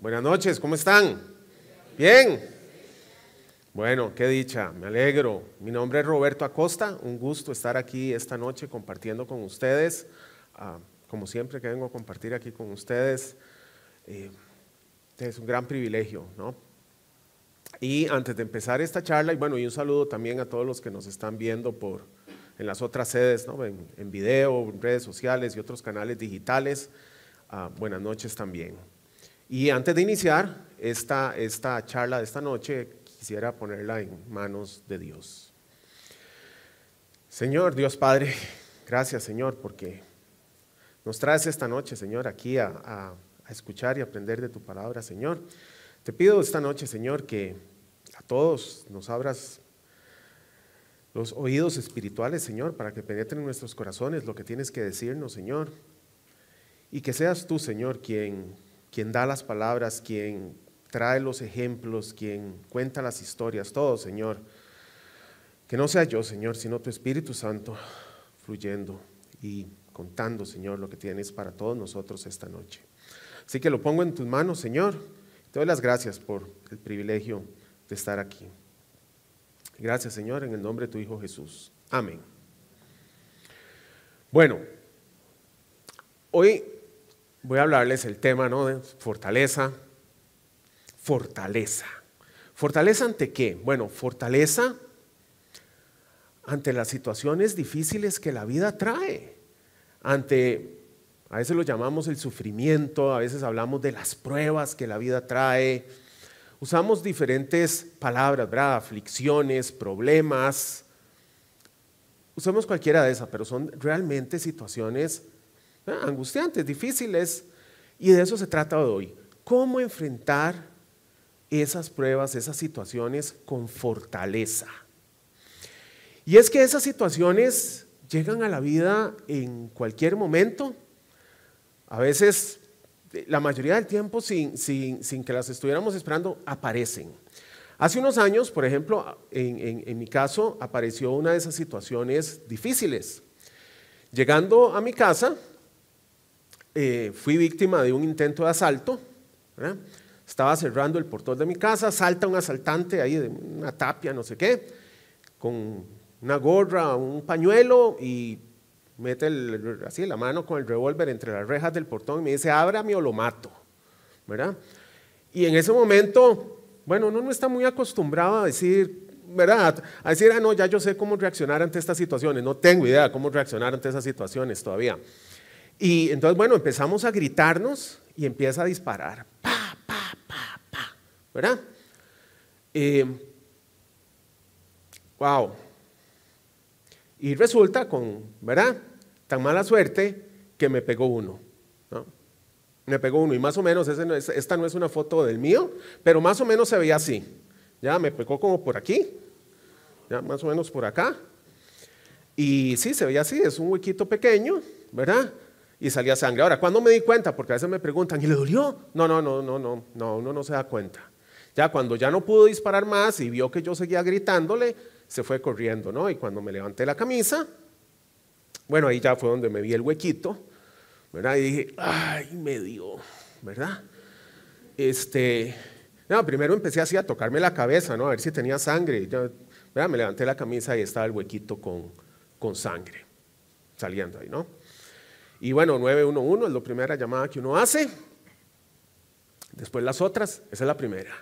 Buenas noches, ¿cómo están? Bien. Bueno, qué dicha, me alegro. Mi nombre es Roberto Acosta, un gusto estar aquí esta noche compartiendo con ustedes. Ah, como siempre que vengo a compartir aquí con ustedes, eh, es un gran privilegio, ¿no? Y antes de empezar esta charla, y bueno, y un saludo también a todos los que nos están viendo por, en las otras sedes, en video, en redes sociales y otros canales digitales. Ah, buenas noches también. Y antes de iniciar esta, esta charla de esta noche, quisiera ponerla en manos de Dios. Señor, Dios Padre, gracias Señor porque nos traes esta noche, Señor, aquí a, a, a escuchar y aprender de tu palabra, Señor. Te pido esta noche, Señor, que a todos nos abras los oídos espirituales, Señor, para que penetren en nuestros corazones lo que tienes que decirnos, Señor. Y que seas tú, Señor, quien quien da las palabras, quien trae los ejemplos, quien cuenta las historias, todo, Señor. Que no sea yo, Señor, sino tu Espíritu Santo fluyendo y contando, Señor, lo que tienes para todos nosotros esta noche. Así que lo pongo en tus manos, Señor. Te doy las gracias por el privilegio de estar aquí. Gracias, Señor, en el nombre de tu Hijo Jesús. Amén. Bueno, hoy voy a hablarles el tema ¿no? de fortaleza. Fortaleza. ¿Fortaleza ante qué? Bueno, fortaleza ante las situaciones difíciles que la vida trae. Ante, a veces lo llamamos el sufrimiento, a veces hablamos de las pruebas que la vida trae. Usamos diferentes palabras, ¿verdad? Aflicciones, problemas. Usamos cualquiera de esas, pero son realmente situaciones angustiantes, difíciles, y de eso se trata hoy. ¿Cómo enfrentar esas pruebas, esas situaciones con fortaleza? Y es que esas situaciones llegan a la vida en cualquier momento, a veces, la mayoría del tiempo, sin, que las estuviéramos esperando, aparecen. Hace unos años, por ejemplo, en mi caso, apareció una de esas situaciones difíciles. Llegando a mi casa, eh, fui víctima de un intento de asalto. ¿verdad? Estaba cerrando el portón de mi casa, salta un asaltante ahí de una tapia, no sé qué, con una gorra, un pañuelo y mete el, así la mano con el revólver entre las rejas del portón y me dice, ábrame o lo mato. ¿verdad? Y en ese momento, bueno, uno no está muy acostumbrado a decir, ¿verdad? A decir, ah, no, ya yo sé cómo reaccionar ante estas situaciones. No tengo idea de cómo reaccionar ante esas situaciones todavía. Y entonces, bueno, empezamos a gritarnos y empieza a disparar. Pa, pa, pa, pa. ¿Verdad? Eh, wow. Y resulta con, ¿verdad? Tan mala suerte que me pegó uno. ¿no? Me pegó uno y más o menos, no es, esta no es una foto del mío, pero más o menos se veía así. Ya me pegó como por aquí, ya más o menos por acá. Y sí, se veía así, es un huequito pequeño, ¿verdad? Y salía sangre. Ahora, ¿cuándo me di cuenta? Porque a veces me preguntan, ¿y le dolió? No, no, no, no, no, no, uno no se da cuenta. Ya cuando ya no pudo disparar más y vio que yo seguía gritándole, se fue corriendo, ¿no? Y cuando me levanté la camisa, bueno, ahí ya fue donde me vi el huequito, ¿verdad? Y dije, ay, me dio, ¿verdad? Este, no, primero empecé así a tocarme la cabeza, ¿no? A ver si tenía sangre. Ya, ¿verdad? Me levanté la camisa y estaba el huequito con, con sangre saliendo ahí, ¿no? Y bueno, 911 es la primera llamada que uno hace. Después las otras, esa es la primera.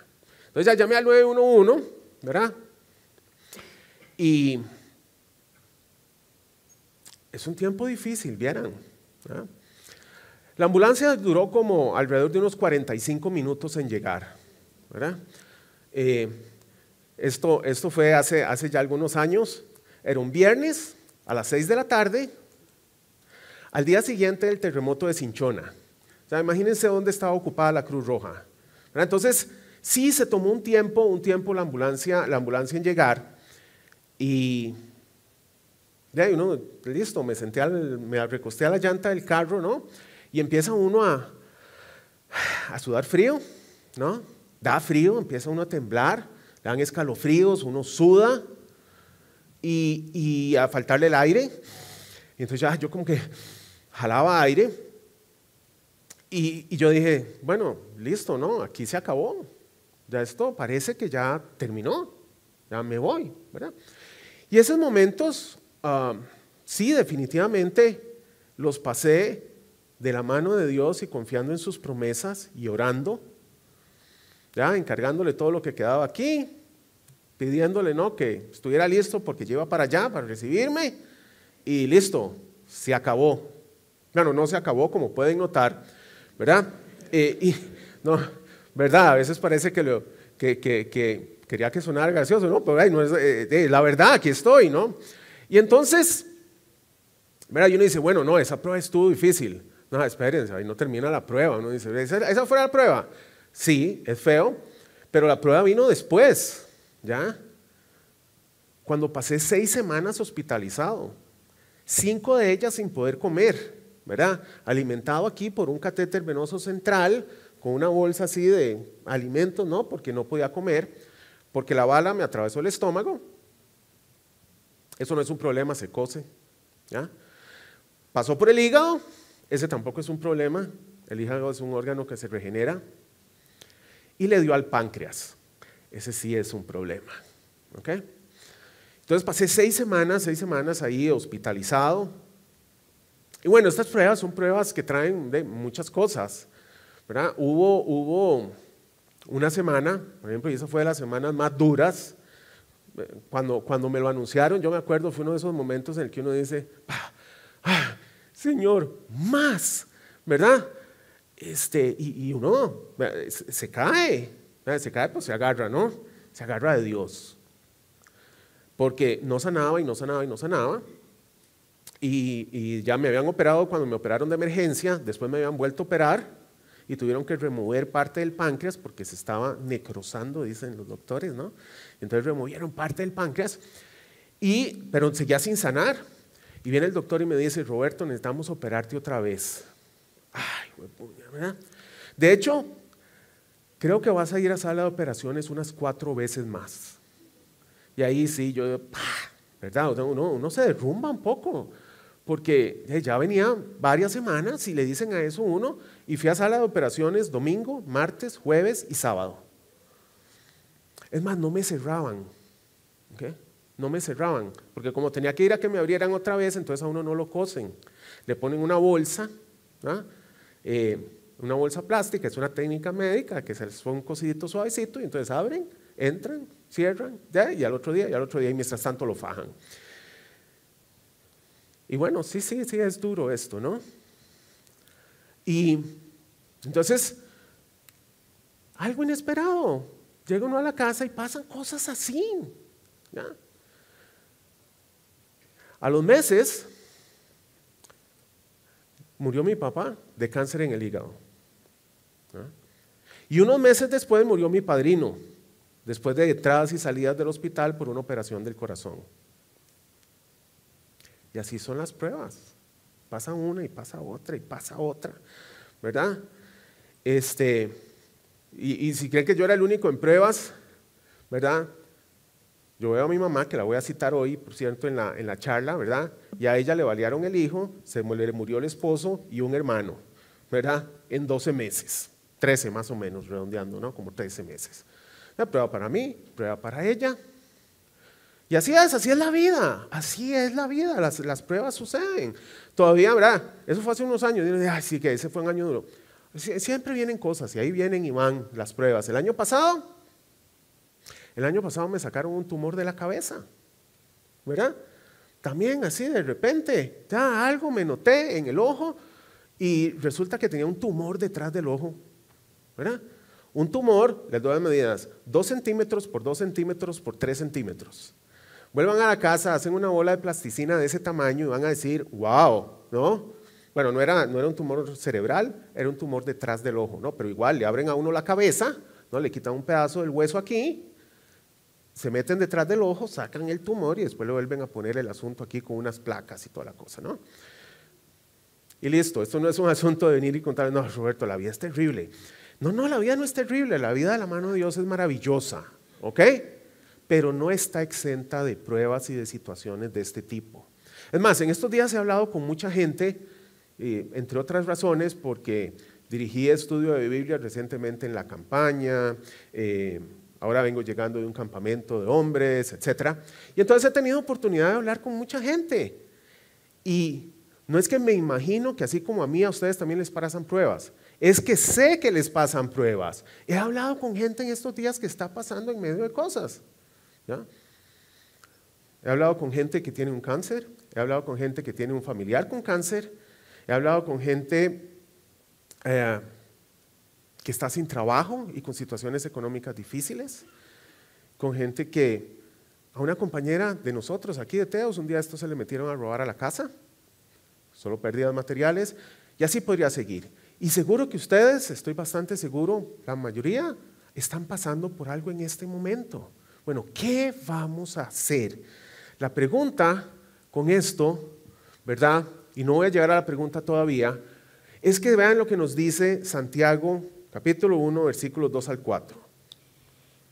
Entonces ya llamé al 911, ¿verdad? Y es un tiempo difícil, vieran. La ambulancia duró como alrededor de unos 45 minutos en llegar, ¿verdad? Eh, esto, esto fue hace, hace ya algunos años. Era un viernes a las 6 de la tarde, al día siguiente del terremoto de Cinchona. O sea, imagínense dónde estaba ocupada la Cruz Roja. Entonces, sí se tomó un tiempo, un tiempo la ambulancia, la ambulancia en llegar y ahí uno, listo, me senté, al, me recosté a la llanta del carro, ¿no? Y empieza uno a, a sudar frío, ¿no? Da frío, empieza uno a temblar, le dan escalofríos, uno suda y, y a faltarle el aire. Y entonces ya yo como que jalaba aire Y, yo dije, bueno, listo, ¿no? Aquí se acabó. Ya esto parece que ya terminó. Ya me voy, ¿verdad? Y esos momentos, ah, sí, definitivamente los pasé de la mano de Dios y confiando en sus promesas y orando, ya encargándole todo lo que quedaba aquí, pidiéndole no que estuviera listo porque lleva para allá para recibirme y listo, se acabó. Bueno, no se acabó como pueden notar, ¿verdad? Eh, y no, ¿verdad? A veces parece que, lo, que, que, quería que sonara gracioso, ¿no? Pero no es, eh, eh, la verdad, aquí estoy, ¿no? Y entonces, ¿verdad? Y uno dice, bueno, no, esa prueba estuvo difícil. No, espérense, ahí no termina la prueba. Uno dice, ¿esa, esa fue la prueba? Sí, es feo, pero la prueba vino después, ¿ya? Cuando pasé seis semanas hospitalizado, cinco de ellas sin poder comer, ¿verdad? Alimentado aquí por un catéter venoso central, con una bolsa así de alimentos, ¿no? Porque no podía comer, porque la bala me atravesó el estómago. Eso no es un problema, se cose, ¿ya? Pasó por el hígado, ese tampoco es un problema. El hígado es un órgano que se regenera. Y le dio al páncreas. Ese sí es un problema. Entonces pasé seis semanas, seis semanas ahí hospitalizado. Y bueno, estas pruebas son pruebas que traen de muchas cosas. Hubo, hubo una semana, por ejemplo, y esa fue de las semanas más duras. Cuando, cuando me lo anunciaron, yo me acuerdo, fue uno de esos momentos en el que uno dice, ah, ah, Señor, más, ¿verdad? Este, y, uno se, cae, se cae, pues se agarra, ¿no? Se agarra de Dios. Porque no sanaba y no sanaba y no sanaba. Y, y, ya me habían operado cuando me operaron de emergencia, después me habían vuelto a operar y tuvieron que remover parte del páncreas porque se estaba necrosando, dicen los doctores, ¿no? Entonces removieron parte del páncreas, y, pero seguía sin sanar. Y viene el doctor y me dice, Roberto, necesitamos operarte otra vez. Ay, ¿verdad? De hecho, creo que vas a ir a sala de operaciones unas cuatro veces más. Y ahí sí, yo, ¿verdad? Uno, uno se derrumba un poco, porque ya venía varias semanas y le dicen a eso uno, y fui a sala de operaciones domingo, martes, jueves y sábado. Es más, no me cerraban. ¿okay? no me cerraban, porque como tenía que ir a que me abrieran otra vez, entonces a uno no lo cosen. Le ponen una bolsa, eh, una bolsa plástica, es una técnica médica que se les pone un cosidito suavecito y entonces abren, entran, cierran, y al otro día, y al otro día, y mientras tanto lo fajan. Y bueno, sí, sí, sí, es duro esto, ¿no? Y entonces, algo inesperado. Llega uno a la casa y pasan cosas así. ¿ya? A los meses murió mi papá de cáncer en el hígado. Y unos meses después murió mi padrino, después de entradas y salidas del hospital por una operación del corazón. Y así son las pruebas. Pasa una y pasa otra y pasa otra, ¿verdad? Este, y, y si creen que yo era el único en pruebas, ¿verdad? Yo veo a mi mamá, que la voy a citar hoy, por cierto, en la, en la charla, ¿verdad? Y a ella le balearon el hijo, se murió el esposo y un hermano, ¿verdad? En 12 meses, 13 más o menos, redondeando, ¿no? Como 13 meses. La prueba para mí, prueba para ella. Y así es, así es la vida, así es la vida, las, pruebas suceden. Todavía, ¿verdad? Eso fue hace unos años, y ay, sí que ese fue un año duro. Siempre vienen cosas y ahí vienen y van las pruebas. El año pasado el año pasado me sacaron un tumor de la cabeza, ¿verdad? También así de repente, ya algo me noté en el ojo y resulta que tenía un tumor detrás del ojo, ¿verdad? Un tumor, les doy las medidas, 2 centímetros por 2 centímetros por 3 centímetros. Vuelvan a la casa, hacen una bola de plasticina de ese tamaño y van a decir, wow, ¿no? Bueno, no era, no era un tumor cerebral, era un tumor detrás del ojo, ¿no? Pero igual le abren a uno la cabeza, ¿no? Le quitan un pedazo del hueso aquí se meten detrás del ojo, sacan el tumor y después le vuelven a poner el asunto aquí con unas placas y toda la cosa, ¿no? Y listo, esto no es un asunto de venir y contar, no, Roberto, la vida es terrible. No, no, la vida no es terrible, la vida de la mano de Dios es maravillosa, ¿ok? Pero no está exenta de pruebas y de situaciones de este tipo. Es más, en estos días he hablado con mucha gente, entre otras razones, porque dirigí estudio de Biblia recientemente en la campaña, eh, ahora vengo llegando de un campamento de hombres, etc. Y entonces he tenido oportunidad de hablar con mucha gente. Y no es que me imagino que así como a mí, a ustedes también les pasan pruebas. Es que sé que les pasan pruebas. He hablado con gente en estos días que está pasando en medio de cosas. He hablado con gente que tiene un cáncer, he hablado con gente que tiene un familiar con cáncer, he hablado con gente eh, que está sin trabajo y con situaciones económicas difíciles, con gente que, a una compañera de nosotros aquí de Teos, un día estos se le metieron a robar a la casa, solo pérdidas materiales, y así podría seguir. Y seguro que ustedes, estoy bastante seguro, la mayoría están pasando por algo en este momento. Bueno, ¿qué vamos a hacer? La pregunta con esto, ¿verdad? Y no voy a llegar a la pregunta todavía, es que vean lo que nos dice Santiago capítulo 1, versículos 2 al 4.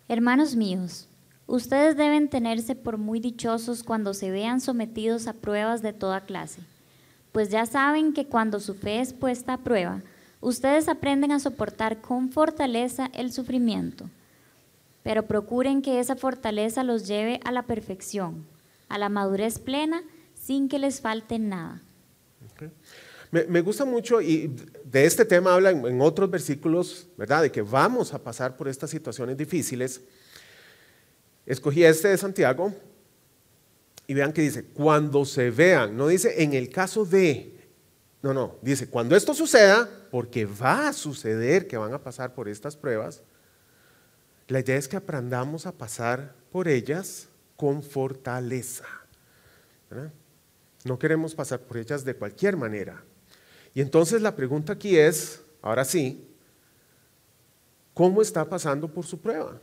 Hermanos míos, ustedes deben tenerse por muy dichosos cuando se vean sometidos a pruebas de toda clase, pues ya saben que cuando su fe es puesta a prueba, ustedes aprenden a soportar con fortaleza el sufrimiento, pero procuren que esa fortaleza los lleve a la perfección, a la madurez plena, sin que les falte nada. Me, gusta mucho y de este tema habla en, otros versículos, ¿verdad? De que vamos a pasar por estas situaciones difíciles. Escogí este de Santiago y vean que dice, cuando se vean, no dice en el caso de, no, no, dice, cuando esto suceda, porque va a suceder que van a pasar por estas pruebas, la idea es que aprendamos a pasar por ellas con fortaleza. No queremos pasar por ellas de cualquier manera. Y entonces la pregunta aquí es, ahora sí, ¿cómo está pasando por su prueba?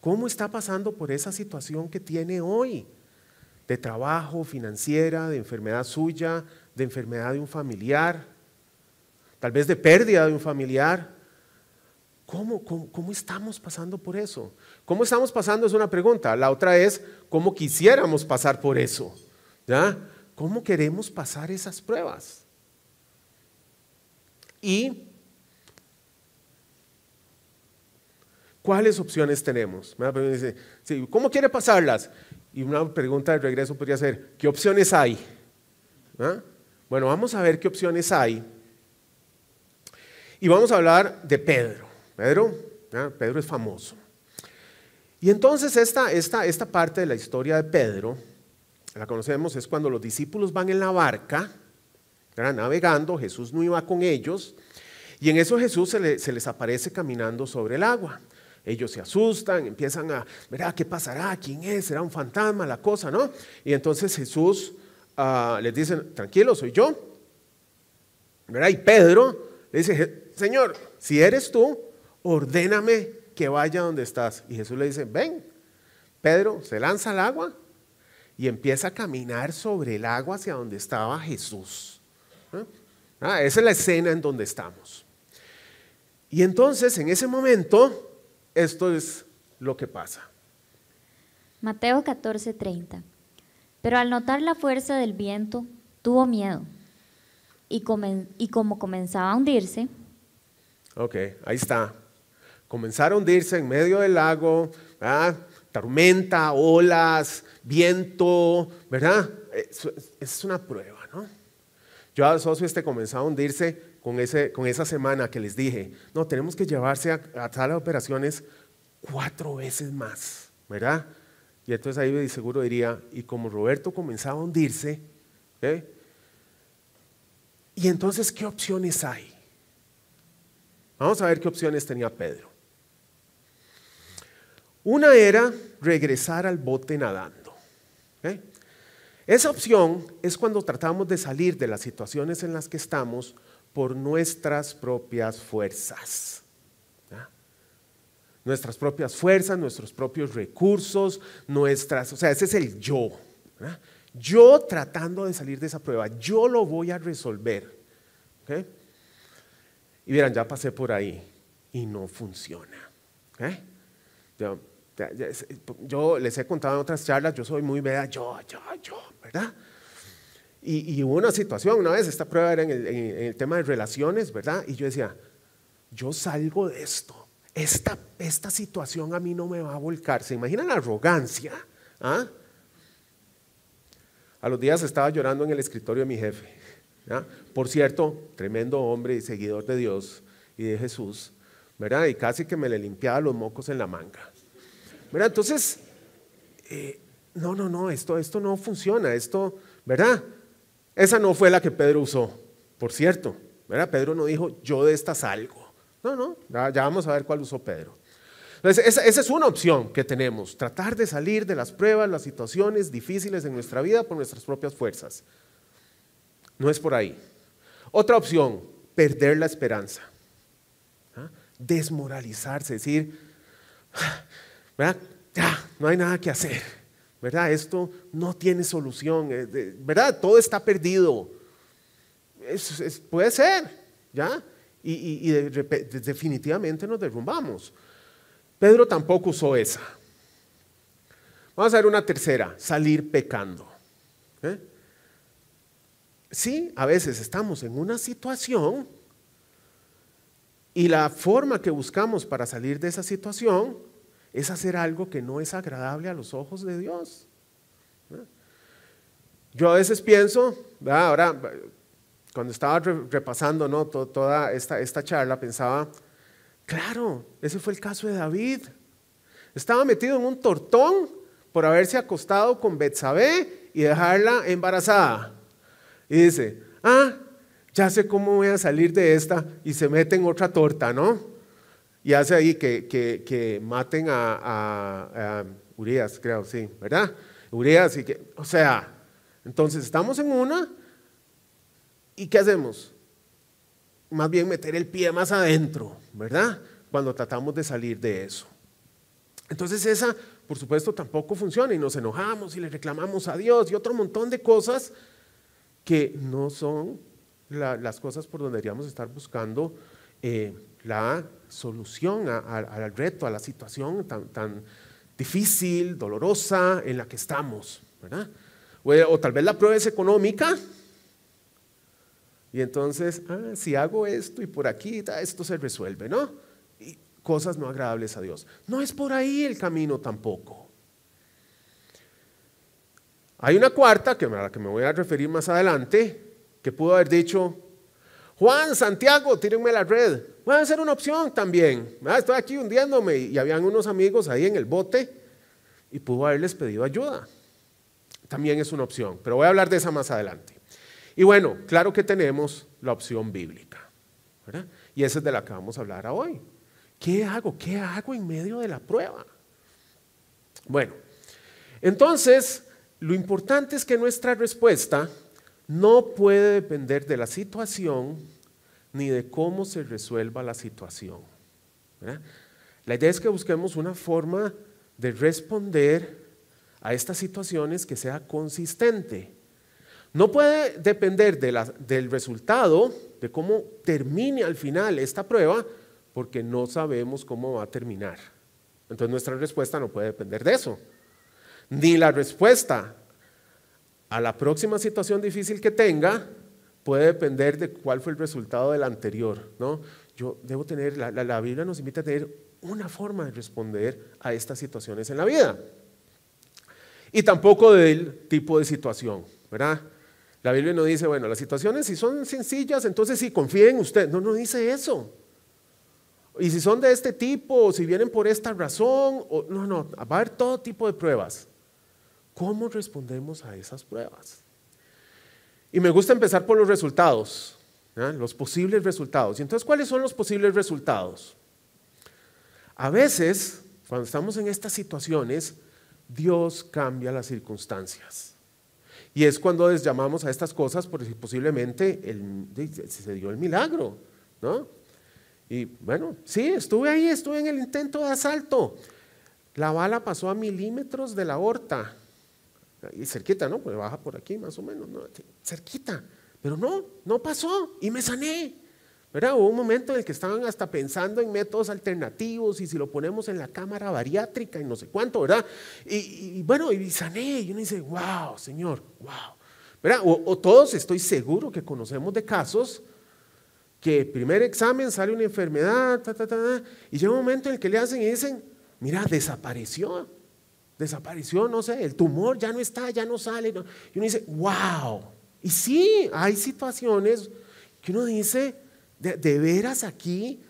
¿Cómo está pasando por esa situación que tiene hoy? De trabajo, financiera, de enfermedad suya, de enfermedad de un familiar, tal vez de pérdida de un familiar. ¿Cómo, cómo, estamos pasando por eso? ¿Cómo estamos pasando? Es una pregunta. La otra es, ¿cómo quisiéramos pasar por eso? ¿Ya? ¿Cómo queremos pasar esas pruebas? Y ¿cuáles opciones tenemos? ¿Cómo quiere pasarlas? Y una pregunta de regreso podría ser, ¿qué opciones hay? ¿Ah? Bueno, vamos a ver qué opciones hay. Y vamos a hablar de Pedro. Pedro, Pedro es famoso. Y entonces esta, esta, esta parte de la historia de Pedro, la conocemos, es cuando los discípulos van en la barca, navegando, Jesús no iba con ellos, y en eso Jesús se, les aparece caminando sobre el agua. Ellos se asustan, empiezan a, ver ¿qué pasará? ¿Quién es? ¿Será un fantasma? La cosa, ¿no? Y entonces Jesús Ah, les dicen, tranquilo, soy yo. Y Pedro le dice, Señor, si eres tú, ordéname que vaya donde estás. Y Jesús le dice, ven. Pedro se lanza al agua y empieza a caminar sobre el agua hacia donde estaba Jesús. Ah, esa es la escena en donde estamos. Y entonces, en ese momento, esto es lo que pasa. Mateo 14:30. Pero al notar la fuerza del viento, tuvo miedo. Y, como comenzaba a hundirse. Ok, ahí está. Comenzar a hundirse en medio del lago, tormenta, olas, viento, ¿verdad? Es, una prueba, ¿no? Yo asocio este comenzaba a hundirse con, ese, con esa semana que les dije, no, tenemos que llevarse a, a de operaciones cuatro veces más, ¿verdad? Y entonces ahí seguro diría, y como Roberto comenzaba a hundirse, ¿y entonces qué opciones hay? Vamos a ver qué opciones tenía Pedro. Una era regresar al bote nadando. Esa opción es cuando tratamos de salir de las situaciones en las que estamos por nuestras propias fuerzas nuestras propias fuerzas, nuestros propios recursos, nuestras, o sea, ese es el yo. Yo tratando de salir de esa prueba, yo lo voy a resolver. Y miren, ya pasé por ahí y no funciona. Yo, les he contado en otras charlas, yo soy muy, ¿verdad? Yo, yo, yo, ¿verdad? Y, hubo una situación, una vez, esta prueba era en el, tema de relaciones, ¿verdad? Y yo decía, yo salgo de esto. Esta, esta situación a mí no me va a volcar. ¿Se imaginan la arrogancia? ¿Ah? A los días estaba llorando en el escritorio de mi jefe. Por cierto, tremendo hombre y seguidor de Dios y de Jesús, ¿verdad? Y casi que me le limpiaba los mocos en la manga. Entonces, eh, no, no, no, esto, esto no funciona, esto, ¿verdad? Esa no fue la que Pedro usó, por cierto. Pedro no dijo, yo de esta salgo. No, no, ya, vamos a ver cuál usó Pedro. Entonces, esa, esa, es una opción que tenemos, tratar de salir de las pruebas, las situaciones difíciles en nuestra vida por nuestras propias fuerzas. No es por ahí. Otra opción, perder la esperanza. ¿Ah? Desmoralizarse, decir, Ya, no hay nada que hacer. ¿Verdad? Esto no tiene solución. Eh, ¿Verdad? Todo está perdido. puede ser, ¿ya? Y, definitivamente nos derrumbamos. Pedro tampoco usó esa. Vamos a ver una tercera, salir pecando. ¿Eh? Sí, a veces estamos en una situación y la forma que buscamos para salir de esa situación es hacer algo que no es agradable a los ojos de Dios. Yo a veces pienso, ahora cuando estaba repasando ¿no? toda esta, esta charla, pensaba, claro, ese fue el caso de David. Estaba metido en un tortón por haberse acostado con Betsabé y dejarla embarazada. Y dice, ah, ya sé cómo voy a salir de esta y se mete en otra torta, ¿no? Y hace ahí que, que, maten a, Urias, creo, sí, ¿verdad? Urias y que, o sea, entonces estamos en una y ¿qué hacemos? Más bien meter el pie más adentro, ¿verdad? Cuando tratamos de salir de eso. Entonces esa, por supuesto, tampoco funciona y nos enojamos y le reclamamos a Dios y otro montón de cosas que no son las cosas por donde deberíamos estar buscando eh, la solución al reto, a la situación tan, tan, difícil, dolorosa en la que estamos. O, tal vez la prueba es económica. Y entonces, ah, si hago esto y por aquí, esto se resuelve, ¿no? Y cosas no agradables a Dios. No es por ahí el camino tampoco. Hay una cuarta, que a la que me voy a referir más adelante, que pudo haber dicho, Juan, Santiago, tírenme la red. Puede ser una opción también. Ah, estoy aquí hundiéndome y habían unos amigos ahí en el bote y pudo haberles pedido ayuda. También es una opción, pero voy a hablar de esa más adelante. Y bueno, claro que tenemos la opción bíblica. Y esa es de la que vamos a hablar hoy. ¿Qué hago? ¿Qué hago en medio de la prueba? Bueno, entonces lo importante es que nuestra respuesta no puede depender de la situación ni de cómo se resuelva la situación. La idea es que busquemos una forma de responder a estas situaciones que sea consistente. No puede depender del resultado, de cómo termine al final esta prueba, porque no sabemos cómo va a terminar. Entonces nuestra respuesta no puede depender de eso ni la respuesta a la próxima situación difícil que tenga puede depender de cuál fue el resultado del anterior. ¿no? Yo debo tener, la, la, Biblia nos invita a tener una forma de responder a estas situaciones en la vida. Y tampoco del tipo de situación, ¿verdad? La Biblia no dice, bueno, las situaciones si son sencillas, entonces sí, confíen en usted. No, no dice eso. Y si son de este tipo, o si vienen por esta razón, o, no, no, va a haber todo tipo de pruebas. ¿Cómo respondemos a esas pruebas? Y me gusta empezar por los resultados, los posibles resultados. Y entonces, ¿cuáles son los posibles resultados? A veces, cuando estamos en estas situaciones, Dios cambia las circunstancias. Y es cuando les llamamos a estas cosas porque posiblemente se dio el milagro, ¿no? Y bueno, sí, estuve ahí, estuve en el intento de asalto. La bala pasó a milímetros de la aorta y cerquita, ¿no? Pues baja por aquí más o menos, ¿no? Cerquita. Pero no, no pasó y me sané. ¿verdad? Hubo un momento en el que estaban hasta pensando en métodos alternativos y si lo ponemos en la cámara bariátrica y no sé cuánto, ¿verdad? Y, bueno, y sané y uno dice, wow, Señor, wow. ¿verdad? O, todos estoy seguro que conocemos de casos que primer examen sale una enfermedad, y llega un momento en el que le hacen y dicen, mira, desapareció, desapareció, no sé, el tumor ya no está, ya no sale. Y uno dice, wow. Y sí, hay situaciones que uno dice, de, veras aquí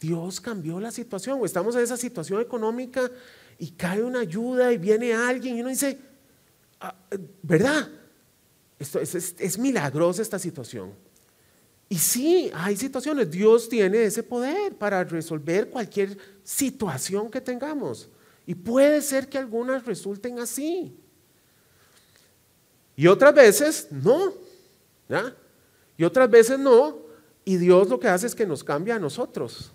Dios cambió la situación, o estamos en esa situación económica y cae una ayuda y viene alguien y uno dice, ah, ¿verdad? Esto es, es, milagrosa esta situación. Y sí, hay situaciones, Dios tiene ese poder para resolver cualquier situación que tengamos. Y puede ser que algunas resulten así. Y otras veces no. Y otras veces no. Y Dios lo que hace es que nos cambia a nosotros.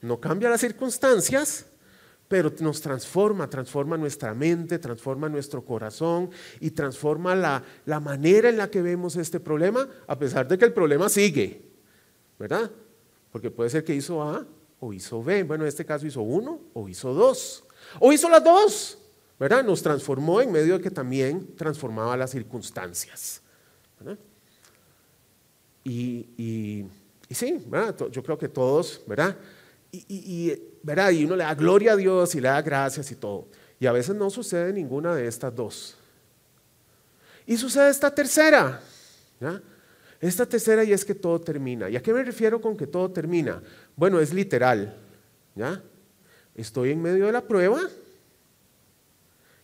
No cambia las circunstancias, pero nos transforma, transforma nuestra mente, transforma nuestro corazón y transforma la, la, manera en la que vemos este problema, a pesar de que el problema sigue, ¿verdad? Porque puede ser que hizo A o hizo B, bueno, en este caso hizo uno o hizo dos, o hizo las dos, ¿verdad? Nos transformó en medio de que también transformaba las circunstancias. Y, sí, yo creo que todos, ¿verdad? y, ¿verdad? y uno le da gloria a Dios y le da gracias y todo. Y a veces no sucede ninguna de estas dos. Y sucede esta tercera. Esta tercera y es que todo termina. ¿Y a qué me refiero con que todo termina? Bueno, es literal. ¿ya? Estoy en medio de la prueba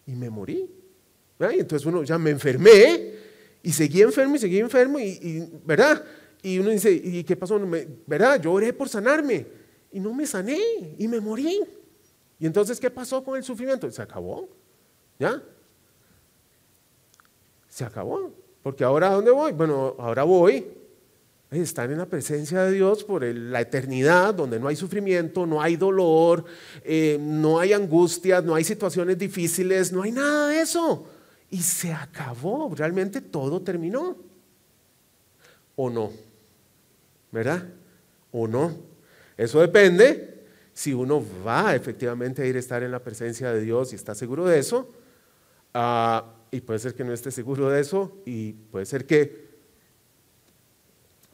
y me morí. Y entonces uno ya me enfermé y seguí enfermo y seguí enfermo y, ¿verdad? Y uno dice, ¿y qué pasó? ¿Verdad? Yo oré por sanarme y no me sané y me morí. ¿Y entonces qué pasó con el sufrimiento? Se acabó. ¿Ya? Se acabó. Porque ahora ¿a dónde voy? Bueno, ahora voy a estar en la presencia de Dios por la eternidad, donde no hay sufrimiento, no hay dolor, eh, no hay angustias, no hay situaciones difíciles, no hay nada de eso. Y se acabó, realmente todo terminó. ¿O no? ¿Verdad? ¿O no? Eso depende si uno va efectivamente a ir a estar en la presencia de Dios y está seguro de eso. Ah, y puede ser que no esté seguro de eso y puede ser que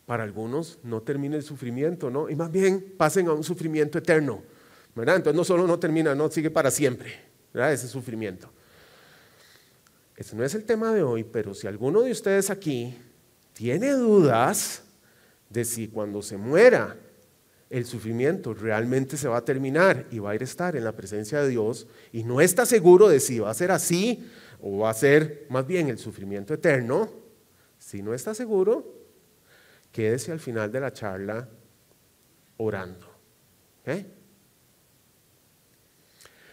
para algunos no termine el sufrimiento, ¿no? Y más bien pasen a un sufrimiento eterno, ¿verdad? Entonces no solo no termina, no sigue para siempre, ¿verdad? Ese sufrimiento. Ese no es el tema de hoy, pero si alguno de ustedes aquí tiene dudas de si cuando se muera el sufrimiento realmente se va a terminar y va a ir a estar en la presencia de Dios y no está seguro de si va a ser así o va a ser más bien el sufrimiento eterno, si no está seguro, quédese al final de la charla orando.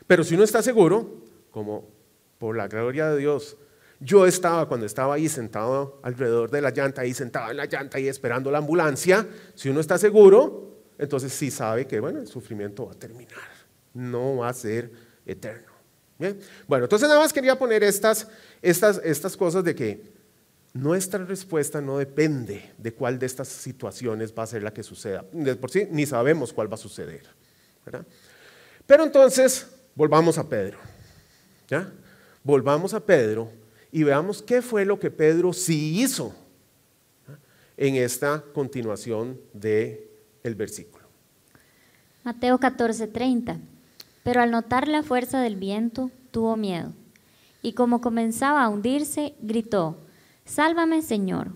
Pero si no está seguro, como por la gloria de Dios, yo estaba cuando estaba ahí sentado alrededor de la llanta, ahí sentado en la llanta, ahí esperando la ambulancia, si uno está seguro, entonces sí sabe que, bueno, el sufrimiento va a terminar, no va a ser eterno. Bueno, entonces nada más quería poner estas, estas, estas cosas de que nuestra respuesta no depende de cuál de estas situaciones va a ser la que suceda. De por sí ni sabemos cuál va a suceder. Pero entonces, volvamos a Pedro. ¿ya? Volvamos a Pedro y veamos qué fue lo que Pedro sí hizo en esta continuación de el versículo. Mateo 14:30. Pero al notar la fuerza del viento, tuvo miedo. Y como comenzaba a hundirse, gritó, Sálvame, Señor.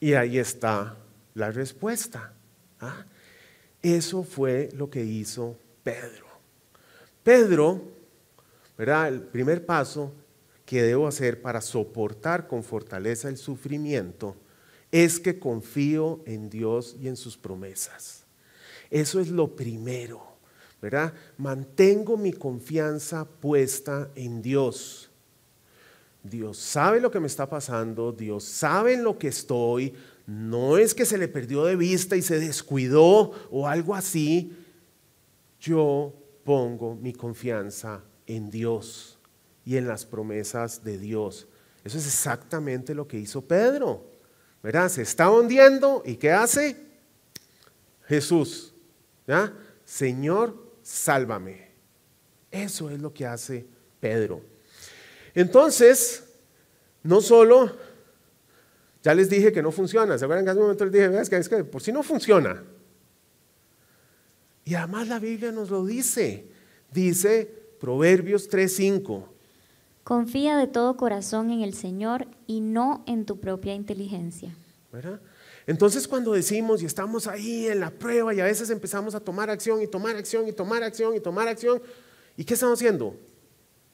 Y ahí está la respuesta. ¿ah? Eso fue lo que hizo Pedro. Pedro, ¿verdad? El primer paso que debo hacer para soportar con fortaleza el sufrimiento es que confío en Dios y en sus promesas. Eso es lo primero, ¿verdad? Mantengo mi confianza puesta en Dios. Dios sabe lo que me está pasando, Dios sabe en lo que estoy, no es que se le perdió de vista y se descuidó o algo así. Yo pongo mi confianza en Dios y en las promesas de Dios. Eso es exactamente lo que hizo Pedro. ¿verdad? Se está hundiendo y ¿qué hace? Jesús. Señor, sálvame. Eso es lo que hace Pedro. Entonces, no solo, ya les dije que no funciona, ¿se acuerdan que hace un momento les dije, es que, es que por si no funciona? Y además la Biblia nos lo dice, dice Proverbios 3:5. Confía de todo corazón en el Señor y no en tu propia inteligencia. ¿verdad? Entonces cuando decimos y estamos ahí en la prueba y a veces empezamos a tomar acción y tomar acción y tomar acción y tomar acción, ¿y qué estamos haciendo?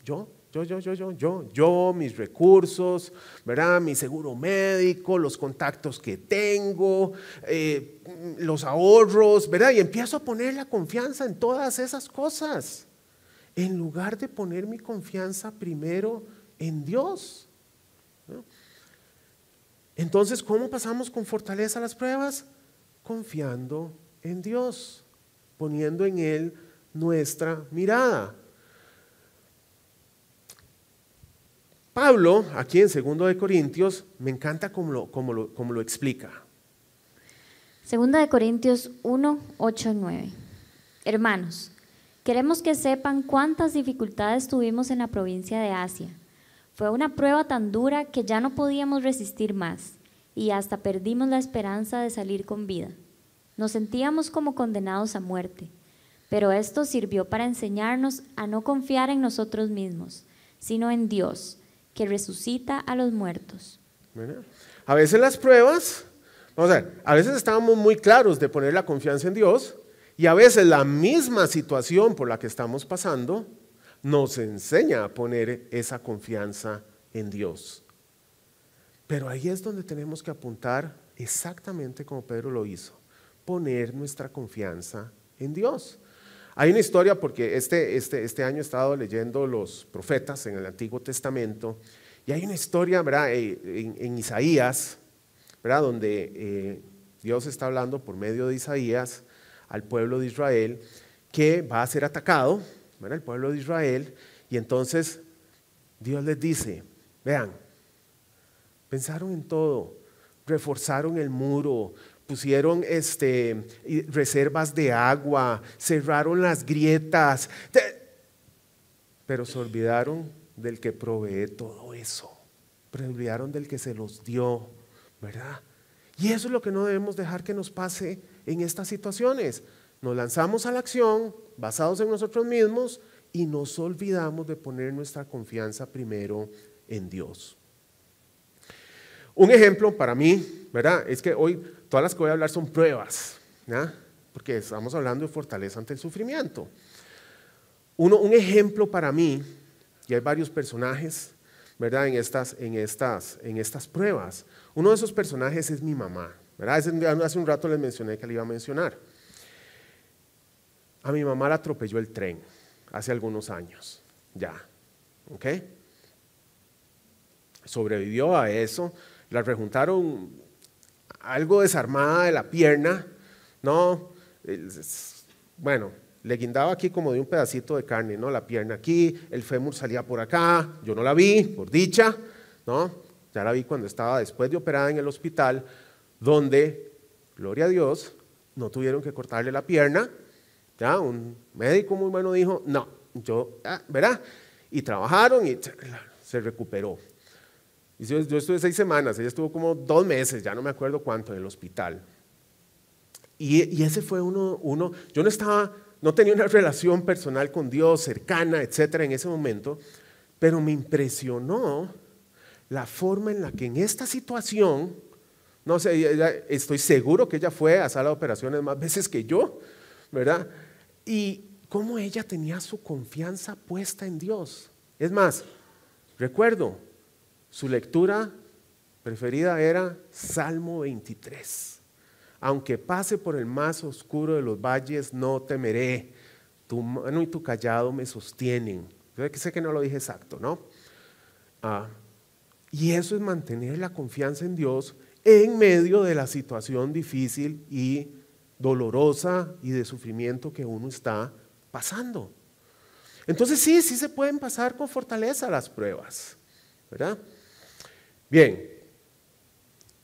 Yo, yo, yo, yo, yo, yo, yo, mis recursos, ¿verdad? Mi seguro médico, los contactos que tengo, eh, los ahorros, ¿verdad? Y empiezo a poner la confianza en todas esas cosas, en lugar de poner mi confianza primero en Dios. Entonces, ¿cómo pasamos con fortaleza las pruebas? Confiando en Dios, poniendo en Él nuestra mirada. Pablo, aquí en 2 de Corintios, me encanta cómo lo, cómo cómo lo explica. Segunda de Corintios 1, 8 y 9. Hermanos, queremos que sepan cuántas dificultades tuvimos en la provincia de Asia. Fue una prueba tan dura que ya no podíamos resistir más y hasta perdimos la esperanza de salir con vida. Nos sentíamos como condenados a muerte, pero esto sirvió para enseñarnos a no confiar en nosotros mismos, sino en Dios, que resucita a los muertos. A veces las pruebas, vamos a ver, a veces estábamos muy claros de poner la confianza en Dios y a veces la misma situación por la que estamos pasando nos enseña a poner esa confianza en Dios. Pero ahí es donde tenemos que apuntar exactamente como Pedro lo hizo, poner nuestra confianza en Dios. Hay una historia porque este, este, este año he estado leyendo los profetas en el Antiguo Testamento y hay una historia ¿verdad? Eh, en, Isaías, ¿verdad? donde eh, Dios está hablando por medio de Isaías al pueblo de Israel que va a ser atacado, ¿verdad? el pueblo de Israel, y entonces Dios les dice, vean, pensaron en todo, reforzaron el muro, pusieron este, reservas de agua, cerraron las grietas, pero se olvidaron del que provee todo eso, se olvidaron del que se los dio, ¿verdad? Y eso es lo que no debemos dejar que nos pase en estas situaciones. Nos lanzamos a la acción basados en nosotros mismos y nos olvidamos de poner nuestra confianza primero en Dios. Un ejemplo para mí, ¿verdad? Es que hoy todas las que voy a hablar son pruebas, ¿ya? Porque estamos hablando de fortaleza ante el sufrimiento. Uno, un ejemplo para mí, y hay varios personajes, ¿verdad? En estas, en, estas, en estas pruebas. Uno de esos personajes es mi mamá, ¿verdad? Hace un rato les mencioné que le iba a mencionar. A mi mamá la atropelló el tren hace algunos años, ya, ¿ok? Sobrevivió a eso la rejuntaron algo desarmada de la pierna, ¿no? Bueno, le guindaba aquí como de un pedacito de carne, ¿no? La pierna aquí, el fémur salía por acá, yo no la vi, por dicha, ¿no? Ya la vi cuando estaba después de operada en el hospital, donde, gloria a Dios, no tuvieron que cortarle la pierna, ya, un médico muy bueno dijo, no, yo, ah, ¿verdad? Y trabajaron y se recuperó. Yo, estuve seis semanas, ella estuvo como dos meses, ya no me acuerdo cuánto, en el hospital. Y, ese fue uno, uno, yo no estaba, no tenía una relación personal con Dios, cercana, etcétera, en ese momento, pero me impresionó la forma en la que en esta situación, no sé, estoy seguro que ella fue a sala de operaciones más veces que yo, ¿verdad? Y cómo ella tenía su confianza puesta en Dios. Es más, recuerdo, su lectura preferida era Salmo 23. Aunque pase por el más oscuro de los valles, no temeré. Tu mano y tu callado me sostienen. Yo sé que no lo dije exacto, ¿no? Ah, y eso es mantener la confianza en Dios en medio de la situación difícil y dolorosa y de sufrimiento que uno está pasando. Entonces sí, sí se pueden pasar con fortaleza las pruebas, ¿verdad? Bien,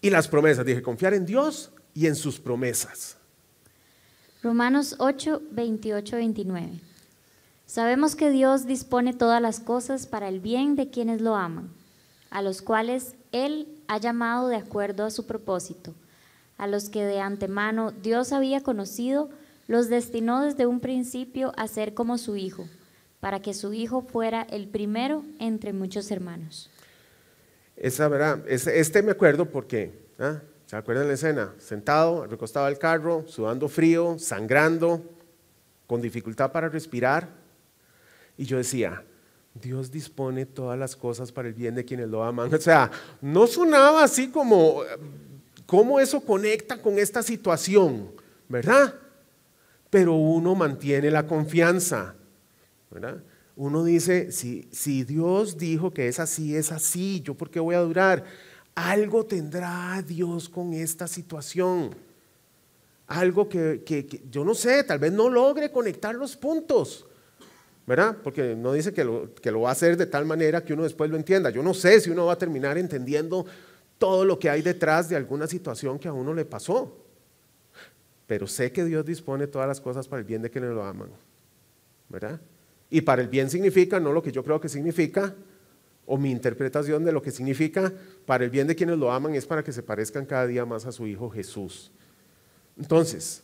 y las promesas, dije, confiar en Dios y en sus promesas. Romanos 8, 28, 29. Sabemos que Dios dispone todas las cosas para el bien de quienes lo aman, a los cuales Él ha llamado de acuerdo a su propósito, a los que de antemano Dios había conocido, los destinó desde un principio a ser como su Hijo, para que su Hijo fuera el primero entre muchos hermanos. Esa, ¿verdad? Este me acuerdo porque, ¿ah? ¿se acuerdan la escena? Sentado, recostado al carro, sudando frío, sangrando, con dificultad para respirar. Y yo decía, Dios dispone todas las cosas para el bien de quienes lo aman. O sea, no sonaba así como, ¿cómo eso conecta con esta situación? ¿Verdad? Pero uno mantiene la confianza. ¿Verdad? Uno dice, si, si Dios dijo que es así, es así, ¿yo por qué voy a durar? Algo tendrá Dios con esta situación. Algo que, que yo no sé, tal vez no logre conectar los puntos ¿verdad? Porque no dice que lo, que lo va a hacer de tal manera que uno después lo entienda. Yo no sé si uno va a terminar entendiendo todo lo que hay detrás de alguna situación que a uno le pasó. Pero sé que Dios dispone todas las cosas para el bien de quienes lo aman. ¿Verdad? Y para el bien significa no lo que yo creo que significa, o mi interpretación de lo que significa, para el bien de quienes lo aman es para que se parezcan cada día más a su Hijo Jesús. Entonces,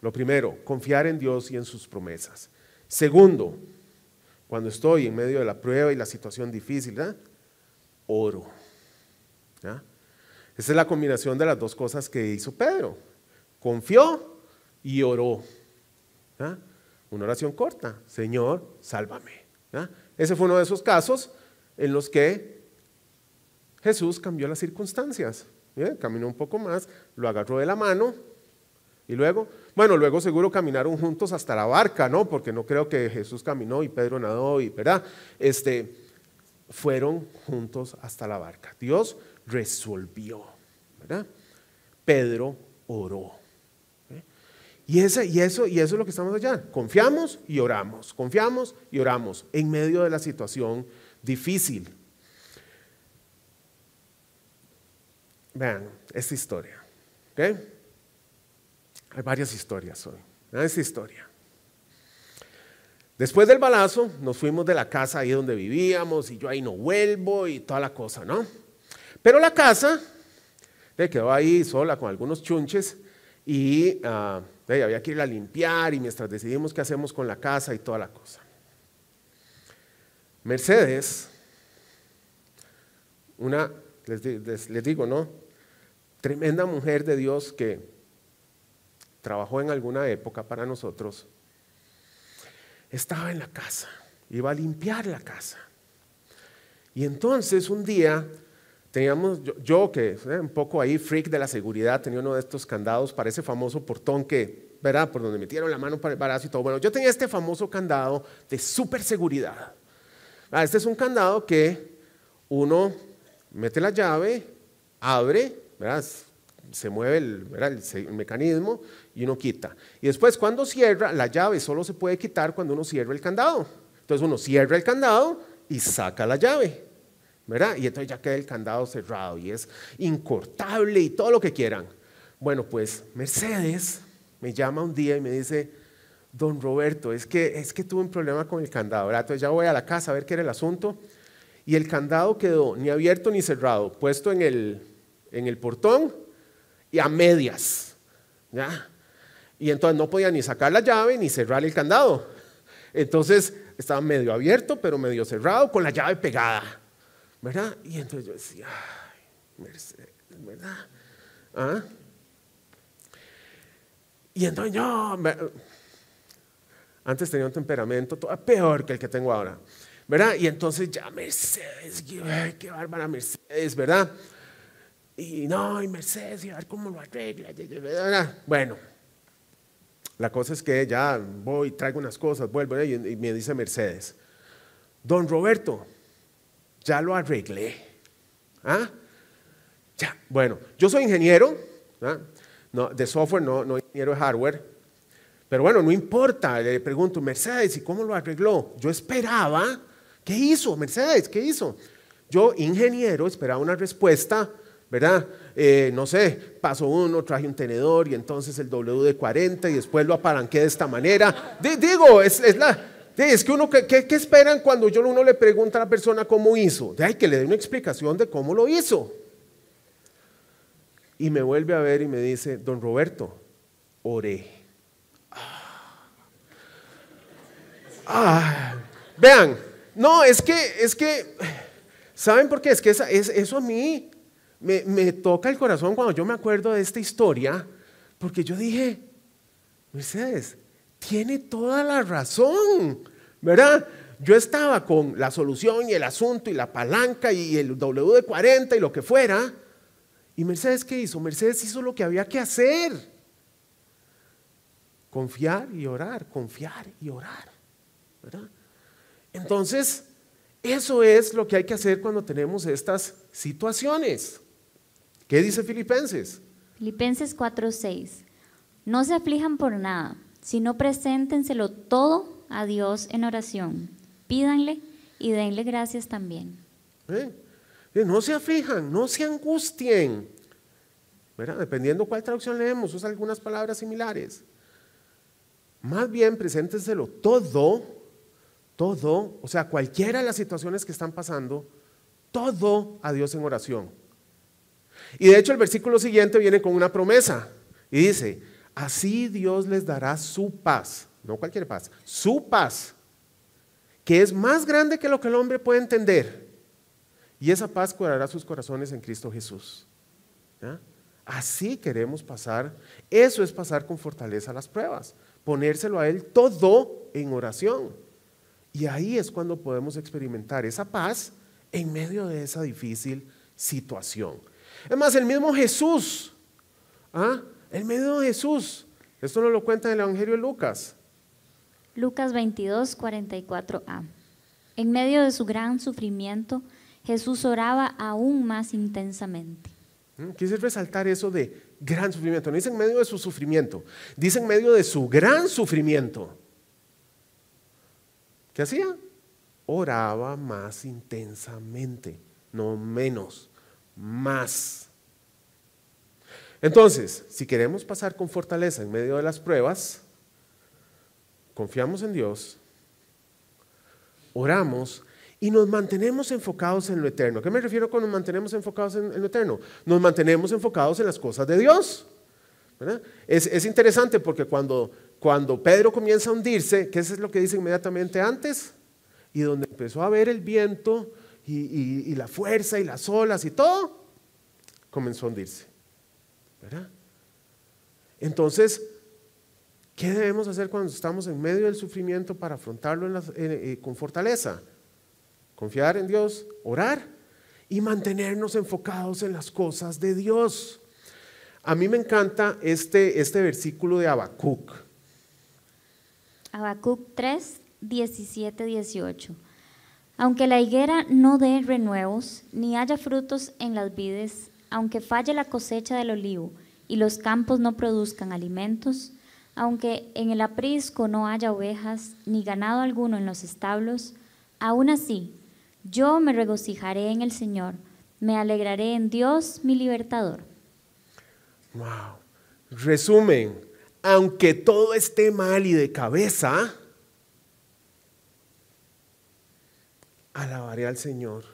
lo primero, confiar en Dios y en sus promesas. Segundo, cuando estoy en medio de la prueba y la situación difícil, oro. Esa es la combinación de las dos cosas que hizo Pedro. Confió y oró. Una oración corta, Señor, sálvame. Ese fue uno de esos casos en los que Jesús cambió las circunstancias. Caminó un poco más, lo agarró de la mano y luego bueno, luego seguro caminaron juntos hasta la barca, ¿no? Porque no creo que Jesús caminó y Pedro nadó, y, ¿verdad? Este, fueron juntos hasta la barca. Dios resolvió, ¿verdad? Pedro oró. ¿Eh? Y, ese, y, eso, y eso es lo que estamos allá. Confiamos y oramos, confiamos y oramos en medio de la situación difícil. Vean esta historia. ¿ok? Hay varias historias hoy. esta historia. Después del balazo, nos fuimos de la casa ahí donde vivíamos y yo ahí no vuelvo y toda la cosa, ¿no? Pero la casa quedó ahí sola con algunos chunches y uh, había que irla a limpiar y mientras decidimos qué hacemos con la casa y toda la cosa. Mercedes, una, les digo, ¿no? Tremenda mujer de Dios que trabajó en alguna época para nosotros, estaba en la casa, iba a limpiar la casa. Y entonces un día teníamos, yo, que un poco ahí freak de la seguridad, tenía uno de estos candados para ese famoso portón que, ¿verdad? Por donde metieron la mano para el barazo y todo. Bueno, yo tenía este famoso candado de super seguridad. Ah, este es un candado que uno mete la llave, abre, ¿verdad? se mueve el, el, mecanismo y uno quita. Y después cuando cierra, la llave solo se puede quitar cuando uno cierra el candado. Entonces uno cierra el candado y saca la llave. Y entonces ya queda el candado cerrado y es incortable y todo lo que quieran. Bueno, pues Mercedes me llama un día y me dice, don Roberto, es que, es que tuve un problema con el candado, ¿verdad? Entonces ya voy a la casa a ver qué era el asunto y el candado quedó ni abierto ni cerrado, puesto en el, en el portón y a medias. ¿ya? Y entonces no podía ni sacar la llave ni cerrar el candado. Entonces estaba medio abierto, pero medio cerrado, con la llave pegada. ¿Verdad? Y entonces yo decía, ay, Mercedes, ¿verdad? ¿Ah? Y entonces yo, antes tenía un temperamento peor que el que tengo ahora. ¿Verdad? Y entonces ya Mercedes, qué, bárbara Mercedes, ¿verdad? Y no, y Mercedes, y a ver cómo lo arregla. Bueno, la cosa es que ya voy, traigo unas cosas, vuelvo y, me dice Mercedes, don Roberto, ya lo arreglé. ¿Ah? Ya, bueno, yo soy ingeniero, ¿ah? de software, no, no ingeniero de hardware, pero bueno, no importa, le pregunto, Mercedes, ¿y cómo lo arregló? Yo esperaba, ¿qué hizo, Mercedes? ¿Qué hizo? Yo, ingeniero, esperaba una respuesta ¿verdad? Eh, no sé, paso uno, traje un tenedor y entonces el W de 40 y después lo apalanqué de esta manera. digo, es, la, es que uno, ¿qué, qué, esperan cuando yo uno le pregunta a la persona cómo hizo? De, que le dé una explicación de cómo lo hizo. Y me vuelve a ver y me dice, don Roberto, oré. Ah, vean, no, es que, es que, ¿saben por qué? Es que eso a mí me, me toca el corazón cuando yo me acuerdo de esta historia, porque yo dije, Mercedes, tiene toda la razón, ¿verdad? Yo estaba con la solución y el asunto y la palanca y el WD-40 y lo que fuera. ¿Y Mercedes qué hizo? Mercedes hizo lo que había que hacer. Confiar y orar, confiar y orar. Entonces, eso es lo que hay que hacer cuando tenemos estas situaciones. ¿Qué dice Filipenses? Filipenses 4:6. No se aflijan por nada, sino preséntenselo todo a Dios en oración. Pídanle y denle gracias también. ¿Eh? No se aflijan, no se angustien. Dependiendo cuál traducción leemos, usa algunas palabras similares. Más bien, preséntenselo todo todo, o sea, cualquiera de las situaciones que están pasando, todo a Dios en oración. Y de hecho el versículo siguiente viene con una promesa y dice, así Dios les dará su paz, no cualquier paz, su paz, que es más grande que lo que el hombre puede entender. Y esa paz curará sus corazones en Cristo Jesús. Así queremos pasar, eso es pasar con fortaleza las pruebas, ponérselo a Él todo en oración. Y ahí es cuando podemos experimentar esa paz en medio de esa difícil situación. Es más, el mismo Jesús, ¿ah? El mismo Jesús, esto nos lo cuenta en el Evangelio de Lucas. Lucas 22, 44a. En medio de su gran sufrimiento, Jesús oraba aún más intensamente. ¿Mm? Quise resaltar eso de gran sufrimiento. No dice en medio de su sufrimiento, dice en medio de su gran sufrimiento. ¿Qué hacía? Oraba más intensamente, no menos, más. Entonces, si queremos pasar con fortaleza en medio de las pruebas, confiamos en Dios, oramos y nos mantenemos enfocados en lo eterno. ¿Qué me refiero cuando nos mantenemos enfocados en, lo eterno? Nos mantenemos enfocados en las cosas de Dios. Es, es, interesante porque cuando cuando Pedro comienza a hundirse, ¿qué es lo que dice inmediatamente antes? Y donde empezó a ver el viento y, la fuerza y las olas y todo, comenzó a hundirse. ¿Verdad? Entonces, ¿qué debemos hacer cuando estamos en medio del sufrimiento para afrontarlo eh, con fortaleza? Confiar en Dios, orar y mantenernos enfocados en las cosas de Dios. A mí me encanta este, este versículo de Habacuc. Habacuc 3, 17, 18. Aunque la higuera no dé renuevos, ni haya frutos en las vides, aunque falle la cosecha del olivo y los campos no produzcan alimentos, aunque en el aprisco no haya ovejas, ni ganado alguno en los establos, aún así yo me regocijaré en el Señor, me alegraré en Dios mi libertador. Wow. Resumen, aunque todo esté mal y de cabeza, alabaré al Señor.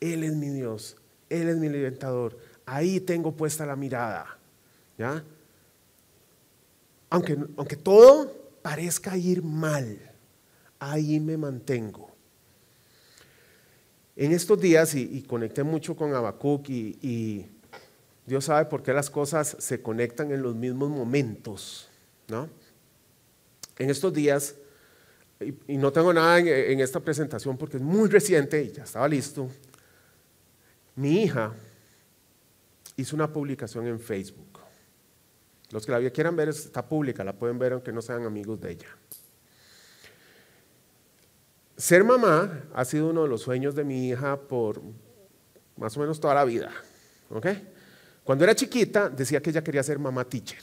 Él es mi Dios, Él es mi libertador. Ahí tengo puesta la mirada. ¿ya? Aunque, aunque todo parezca ir mal, ahí me mantengo. En estos días, y, conecté mucho con Habacuc y Dios sabe por qué las cosas se conectan en los mismos momentos, ¿no? En estos días, y, no tengo nada en, esta presentación porque es muy reciente y ya estaba listo, mi hija hizo una publicación en Facebook. Los que la quieran ver está pública, la pueden ver aunque no sean amigos de ella. Ser mamá ha sido uno de los sueños de mi hija por más o menos toda la vida. cuando era chiquita decía que ella quería ser mamá teacher.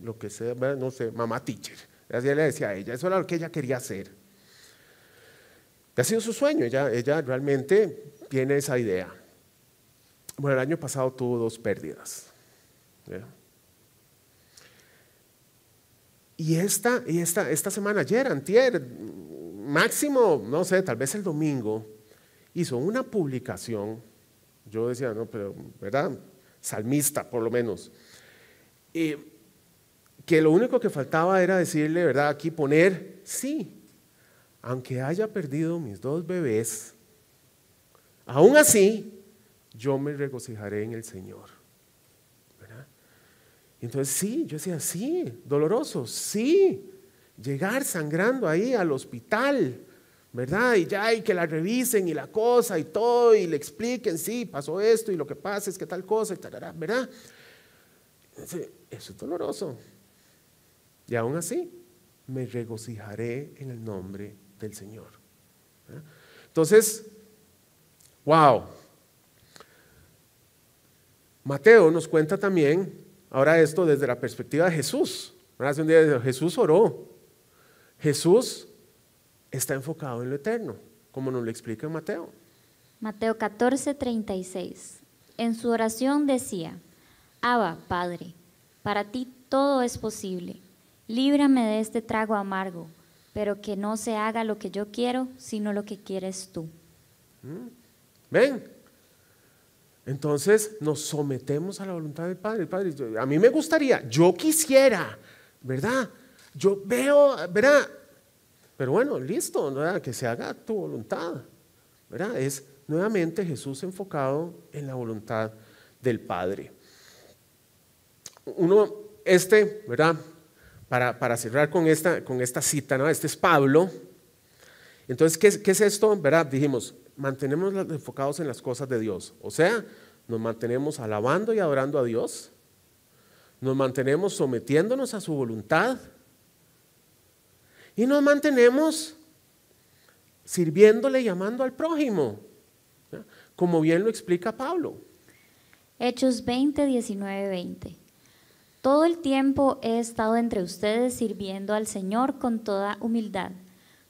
Lo que sea, no sé, mamá teacher. Así le decía a ella, eso era lo que ella quería hacer. Ha sido su sueño, ella, ella realmente tiene esa idea. Bueno, el año pasado tuvo dos pérdidas. Y esta, y esta, esta semana, ayer, antier, máximo, no sé, tal vez el domingo, hizo una publicación, yo decía, no, pero, ¿verdad? Salmista, por lo menos. Y que lo único que faltaba era decirle, ¿verdad? Aquí poner, sí, aunque haya perdido mis dos bebés, aún así, yo me regocijaré en el Señor. ¿verdad? Entonces, sí, yo decía, sí, doloroso, sí, llegar sangrando ahí al hospital, ¿verdad? Y ya, y que la revisen y la cosa y todo, y le expliquen, sí, pasó esto y lo que pasa es que tal cosa, y tal, ¿verdad? Eso es doloroso. Y aún así, me regocijaré en el nombre del Señor. Entonces, wow. Mateo nos cuenta también, ahora esto desde la perspectiva de Jesús. Hace un día Jesús oró. Jesús está enfocado en lo eterno, como nos lo explica Mateo. Mateo 14, 36. En su oración decía, Abba, Padre, para ti todo es posible. Líbrame de este trago amargo, pero que no se haga lo que yo quiero, sino lo que quieres tú. ¿Mm? ¿Ven? Entonces nos sometemos a la voluntad del Padre. Padre, a mí me gustaría, yo quisiera, ¿verdad? Yo veo, ¿verdad? Pero bueno, listo, ¿verdad? que se haga tu voluntad. ¿verdad? Es nuevamente Jesús enfocado en la voluntad del Padre. Uno, este, ¿verdad? Para, cerrar con esta, con esta cita, ¿no? Este es Pablo. Entonces, ¿qué, ¿qué, es esto? ¿Verdad? Dijimos, mantenemos enfocados en las cosas de Dios. O sea, nos mantenemos alabando y adorando a Dios. Nos mantenemos sometiéndonos a su voluntad. Y nos mantenemos sirviéndole y llamando al prójimo. Como bien lo explica Pablo. Hechos 20, 19, 20. Todo el tiempo he estado entre ustedes sirviendo al Señor con toda humildad,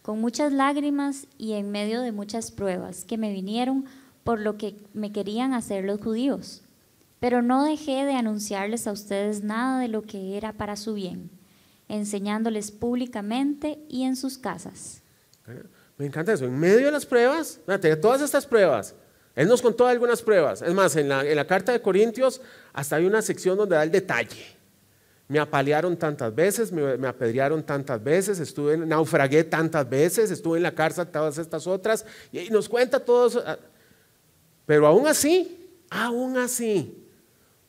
con muchas lágrimas y en medio de muchas pruebas que me vinieron por lo que me querían hacer los judíos. Pero no dejé de anunciarles a ustedes nada de lo que era para su bien, enseñándoles públicamente y en sus casas. Me encanta eso. En medio de las pruebas, todas estas pruebas, Él nos contó algunas pruebas. Es más, en la carta de Corintios hasta hay una sección donde da el detalle. Me apalearon tantas veces, me, apedrearon tantas veces, estuve naufragué tantas veces, estuve en la cárcel todas estas otras, y, nos cuenta todo eso. Ah, pero aún así, aún así,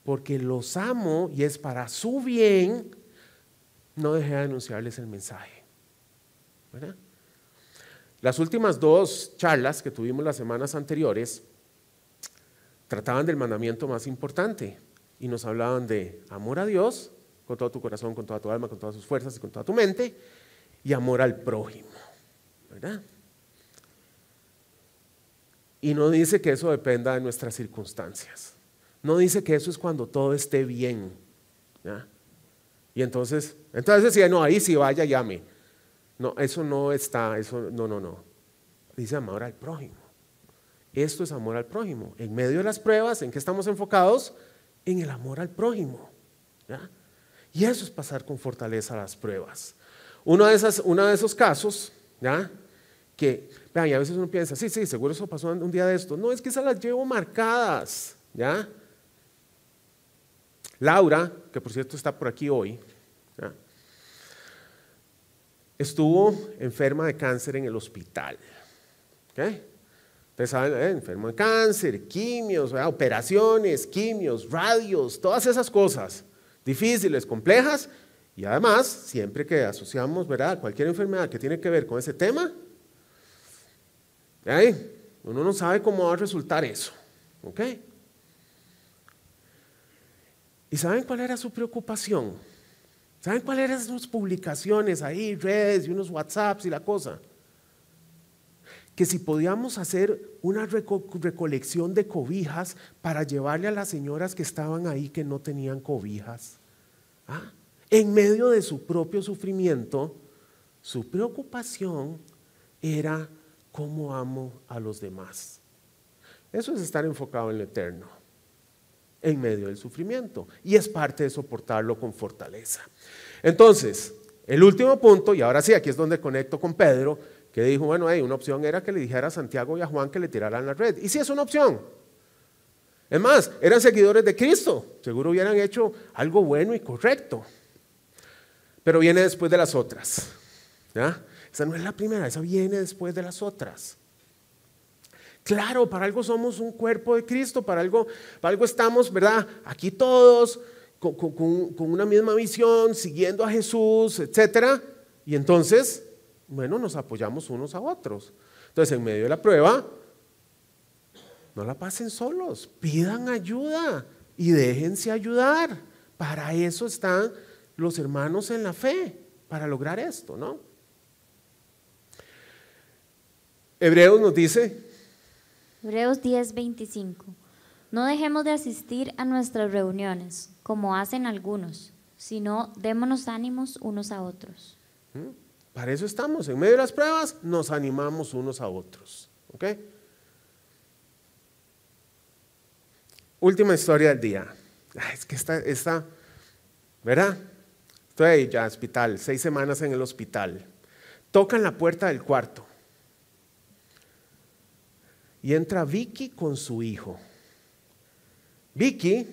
porque los amo y es para su bien, no dejé de anunciarles el mensaje. Las últimas dos charlas que tuvimos las semanas anteriores trataban del mandamiento más importante y nos hablaban de amor a Dios con todo tu corazón, con toda tu alma, con todas tus fuerzas y con toda tu mente, y amor al prójimo, ¿verdad? Y no dice que eso dependa de nuestras circunstancias. No dice que eso es cuando todo esté bien. ¿ya? Y entonces, entonces decía, no, ahí sí vaya, llame. No, eso no está, eso, no, no, no. Dice amor al prójimo. Esto es amor al prójimo. En medio de las pruebas, ¿en qué estamos enfocados? En el amor al prójimo. ¿ya? Y eso es pasar con fortaleza las pruebas. Uno de, esos casos, ¿ya? Que, vean, y a veces uno piensa, sí, sí, seguro eso pasó un día de esto. No, es que esas las llevo marcadas, ¿ya? Laura, que por cierto está por aquí hoy, estuvo enferma de cáncer en el hospital. ¿ok? Ustedes saben, eh, enfermo de cáncer, quimios, operaciones, quimios, radios, todas esas cosas difíciles, complejas, y además, siempre que asociamos ¿verdad? cualquier enfermedad que tiene que ver con ese tema, uno no sabe cómo va a resultar eso. ¿Ok? ¿Y saben cuál era su preocupación? ¿Saben cuáles eran sus publicaciones ahí, redes y unos WhatsApps y la cosa? Que si podíamos hacer una recolección de cobijas para llevarle a las señoras que estaban ahí que no tenían cobijas. ¿Ah? En medio de su propio sufrimiento, su preocupación era cómo amo a los demás. Eso es estar enfocado en lo eterno, en medio del sufrimiento. Y es parte de soportarlo con fortaleza. Entonces, el último punto, y ahora sí, aquí es donde conecto con Pedro, que dijo, bueno, hey, una opción era que le dijera a Santiago y a Juan que le tiraran la red. Y sí es una opción. Es más, eran seguidores de Cristo, seguro hubieran hecho algo bueno y correcto. Pero viene después de las otras. ¿ya? Esa no es la primera, esa viene después de las otras. Claro, para algo somos un cuerpo de Cristo, para algo, para algo estamos, ¿verdad? Aquí todos con, con una misma visión, siguiendo a Jesús, etc. Y entonces, bueno, nos apoyamos unos a otros. Entonces, en medio de la prueba, no la pasen solos, pidan ayuda y déjense ayudar. Para eso están los hermanos en la fe, para lograr esto, ¿no? Hebreos nos dice Hebreos 10:25. No dejemos de asistir a nuestras reuniones, como hacen algunos, sino démonos ánimos unos a otros. ¿Mm? Para eso estamos. En medio de las pruebas nos animamos unos a otros. ¿Ok? Última historia del día. Es que esta, esta, ¿verdad? Estoy ahí ya, hospital, seis semanas en el hospital. Tocan la puerta del cuarto. Y entra Vicky con su hijo. Vicky,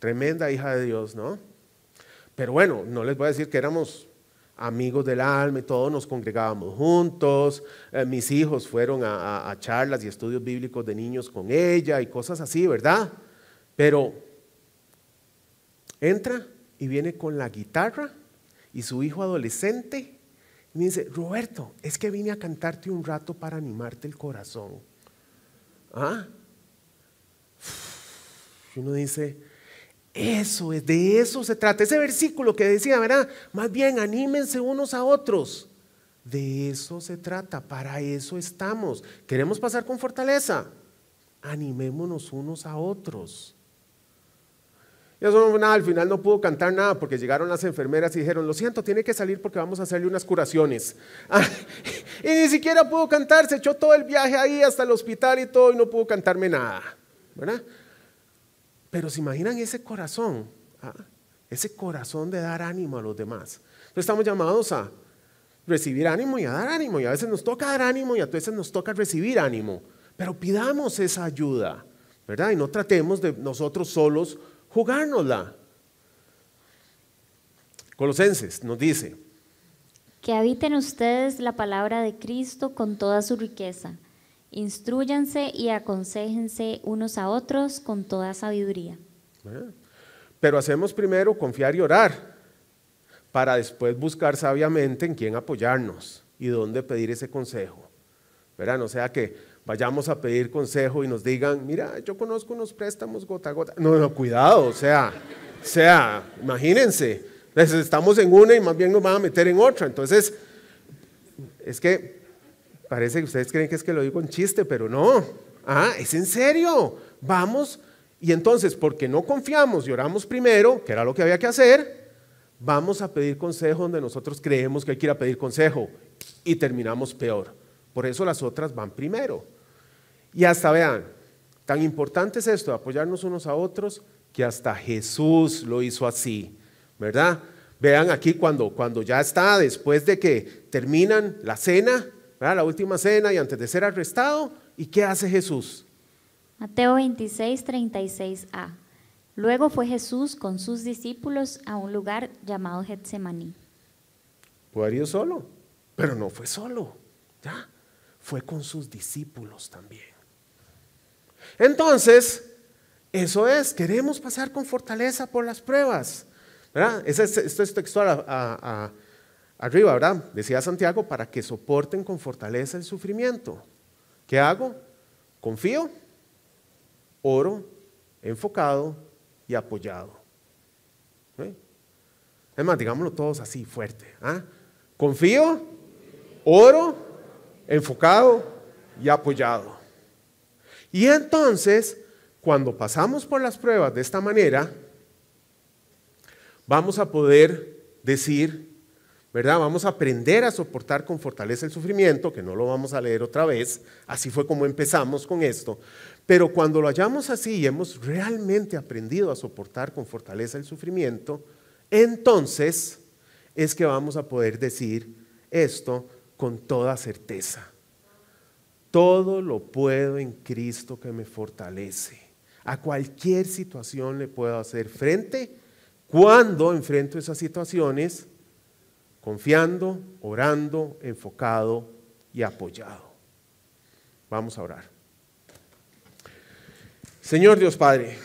tremenda hija de Dios, ¿no? Pero bueno, no les voy a decir que éramos amigos del alma y todos nos congregábamos juntos. Eh, mis hijos fueron a, charlas y estudios bíblicos de niños con ella y cosas así, ¿verdad? Pero entra y viene con la guitarra y su hijo adolescente y me dice, Roberto, es que vine a cantarte un rato para animarte el corazón. ¿Ah? Y uno dice, eso es, de eso se trata. Ese versículo que decía, ¿verdad? Más bien, anímense unos a otros. De eso se trata, para eso estamos. ¿Queremos pasar con fortaleza? Animémonos unos a otros. Y eso nada, al final no pudo cantar nada porque llegaron las enfermeras y dijeron, lo siento, tiene que salir porque vamos a hacerle unas curaciones. y ni siquiera pudo cantar, se echó todo el viaje ahí hasta el hospital y todo y no pudo cantarme nada. ¿verdad? Pero se imaginan ese corazón, ¿ah? ese corazón de dar ánimo a los demás. Entonces estamos llamados a recibir ánimo y a dar ánimo. Y a veces nos toca dar ánimo y a veces nos toca recibir ánimo. Pero pidamos esa ayuda, ¿verdad? Y no tratemos de nosotros solos jugárnosla. Colosenses nos dice, que habiten ustedes la palabra de Cristo con toda su riqueza. Instruyanse y aconsejense unos a otros con toda sabiduría. Pero hacemos primero confiar y orar, para después buscar sabiamente en quién apoyarnos y dónde pedir ese consejo. ¿Verdad? No sea que vayamos a pedir consejo y nos digan, mira, yo conozco unos préstamos gota a gota. No, no, cuidado, o sea, sea, imagínense, estamos en una y más bien nos van a meter en otra. Entonces, es que parece que ustedes creen que es que lo digo en chiste, pero no. Ah, es en serio. Vamos, y entonces, porque no confiamos y oramos primero, que era lo que había que hacer, vamos a pedir consejo donde nosotros creemos que hay que ir a pedir consejo y terminamos peor. Por eso las otras van primero. Y hasta vean, tan importante es esto, apoyarnos unos a otros, que hasta Jesús lo hizo así, ¿verdad? Vean aquí cuando, cuando ya está, después de que terminan la cena, ¿verdad? la última cena y antes de ser arrestado, ¿y qué hace Jesús? Mateo 26, 36a. Luego fue Jesús con sus discípulos a un lugar llamado Getsemaní. Pudo haber ido solo, pero no fue solo, ¿ya? Fue con sus discípulos también. Entonces, eso es, queremos pasar con fortaleza por las pruebas. ¿verdad? Esto es textual arriba, ¿verdad? Decía Santiago, para que soporten con fortaleza el sufrimiento. ¿Qué hago? Confío, oro, enfocado y apoyado. ¿Eh? Es más, digámoslo todos así, fuerte. ¿ah? Confío, oro, enfocado y apoyado. Y entonces, cuando pasamos por las pruebas de esta manera, vamos a poder decir, ¿verdad? Vamos a aprender a soportar con fortaleza el sufrimiento, que no lo vamos a leer otra vez, así fue como empezamos con esto, pero cuando lo hayamos así y hemos realmente aprendido a soportar con fortaleza el sufrimiento, entonces es que vamos a poder decir esto con toda certeza. Todo lo puedo en Cristo que me fortalece. A cualquier situación le puedo hacer frente cuando enfrento esas situaciones confiando, orando, enfocado y apoyado. Vamos a orar. Señor Dios Padre,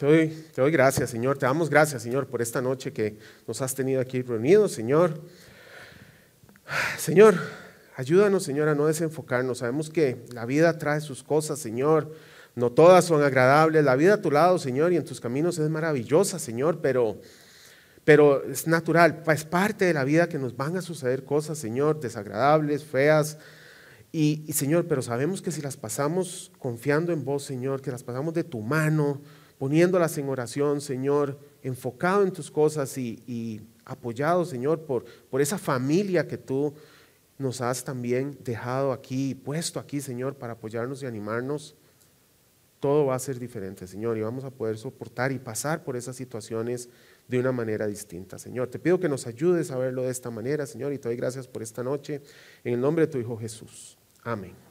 te doy, te doy, gracias, Señor. Te damos gracias, Señor, por esta noche que nos has tenido aquí reunidos, Señor. Señor, ayúdanos, Señor, a no desenfocarnos. Sabemos que la vida trae sus cosas, Señor. No todas son agradables. La vida a tu lado, Señor, y en tus caminos es maravillosa, Señor, pero pero es natural, es parte de la vida que nos van a suceder cosas, Señor, desagradables, feas. Y, Señor, pero sabemos que si las pasamos confiando en vos, Señor, que las pasamos de tu mano, poniéndolas en oración, Señor, enfocado en tus cosas y, y apoyado, Señor, por, por esa familia que tú nos has también dejado aquí, puesto aquí, Señor, para apoyarnos y animarnos, todo va a ser diferente, Señor, y vamos a poder soportar y pasar por esas situaciones de una manera distinta, Señor. Te pido que nos ayudes a verlo de esta manera, Señor, y te doy gracias por esta noche. En el nombre de tu Hijo Jesús. Amén.